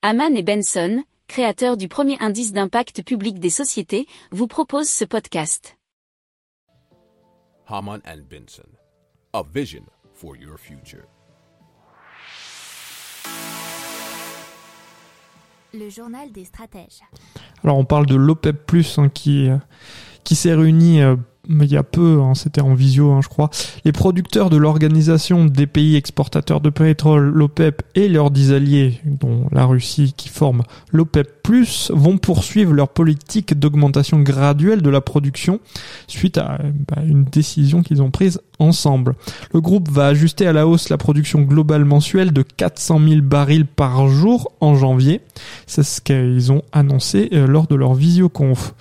Haman et Benson, créateurs du premier indice d'impact public des sociétés, vous proposent ce podcast. Haman and Benson, a vision for your future. Le journal des stratèges. Alors on parle de l'OPEP+, hein, qui, euh, qui s'est réuni euh, mais il y a peu, hein, c'était en visio, hein, je crois. Les producteurs de l'organisation des pays exportateurs de pétrole, l'OPEP, et leurs dix alliés, dont la Russie qui forme l'OPEP+, vont poursuivre leur politique d'augmentation graduelle de la production suite à bah, une décision qu'ils ont prise ensemble. Le groupe va ajuster à la hausse la production globale mensuelle de 400 000 barils par jour en janvier. C'est ce qu'ils ont annoncé euh, lors de leur visioconf.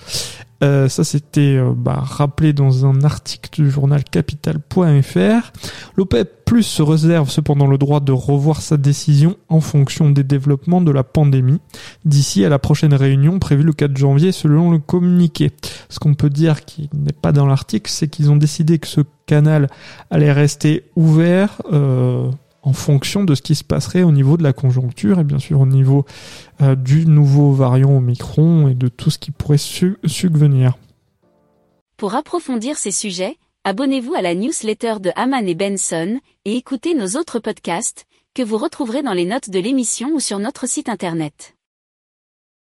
Euh, ça, c'était euh, bah, rappelé dans un article du journal capital.fr. L'OPEP Plus se réserve cependant le droit de revoir sa décision en fonction des développements de la pandémie d'ici à la prochaine réunion prévue le 4 janvier selon le communiqué. Ce qu'on peut dire qui n'est pas dans l'article, c'est qu'ils ont décidé que ce canal allait rester ouvert. Euh, en fonction de ce qui se passerait au niveau de la conjoncture et bien sûr au niveau euh, du nouveau variant Omicron et de tout ce qui pourrait subvenir. Pour approfondir ces sujets, abonnez-vous à la newsletter de Haman et Benson et écoutez nos autres podcasts que vous retrouverez dans les notes de l'émission ou sur notre site internet.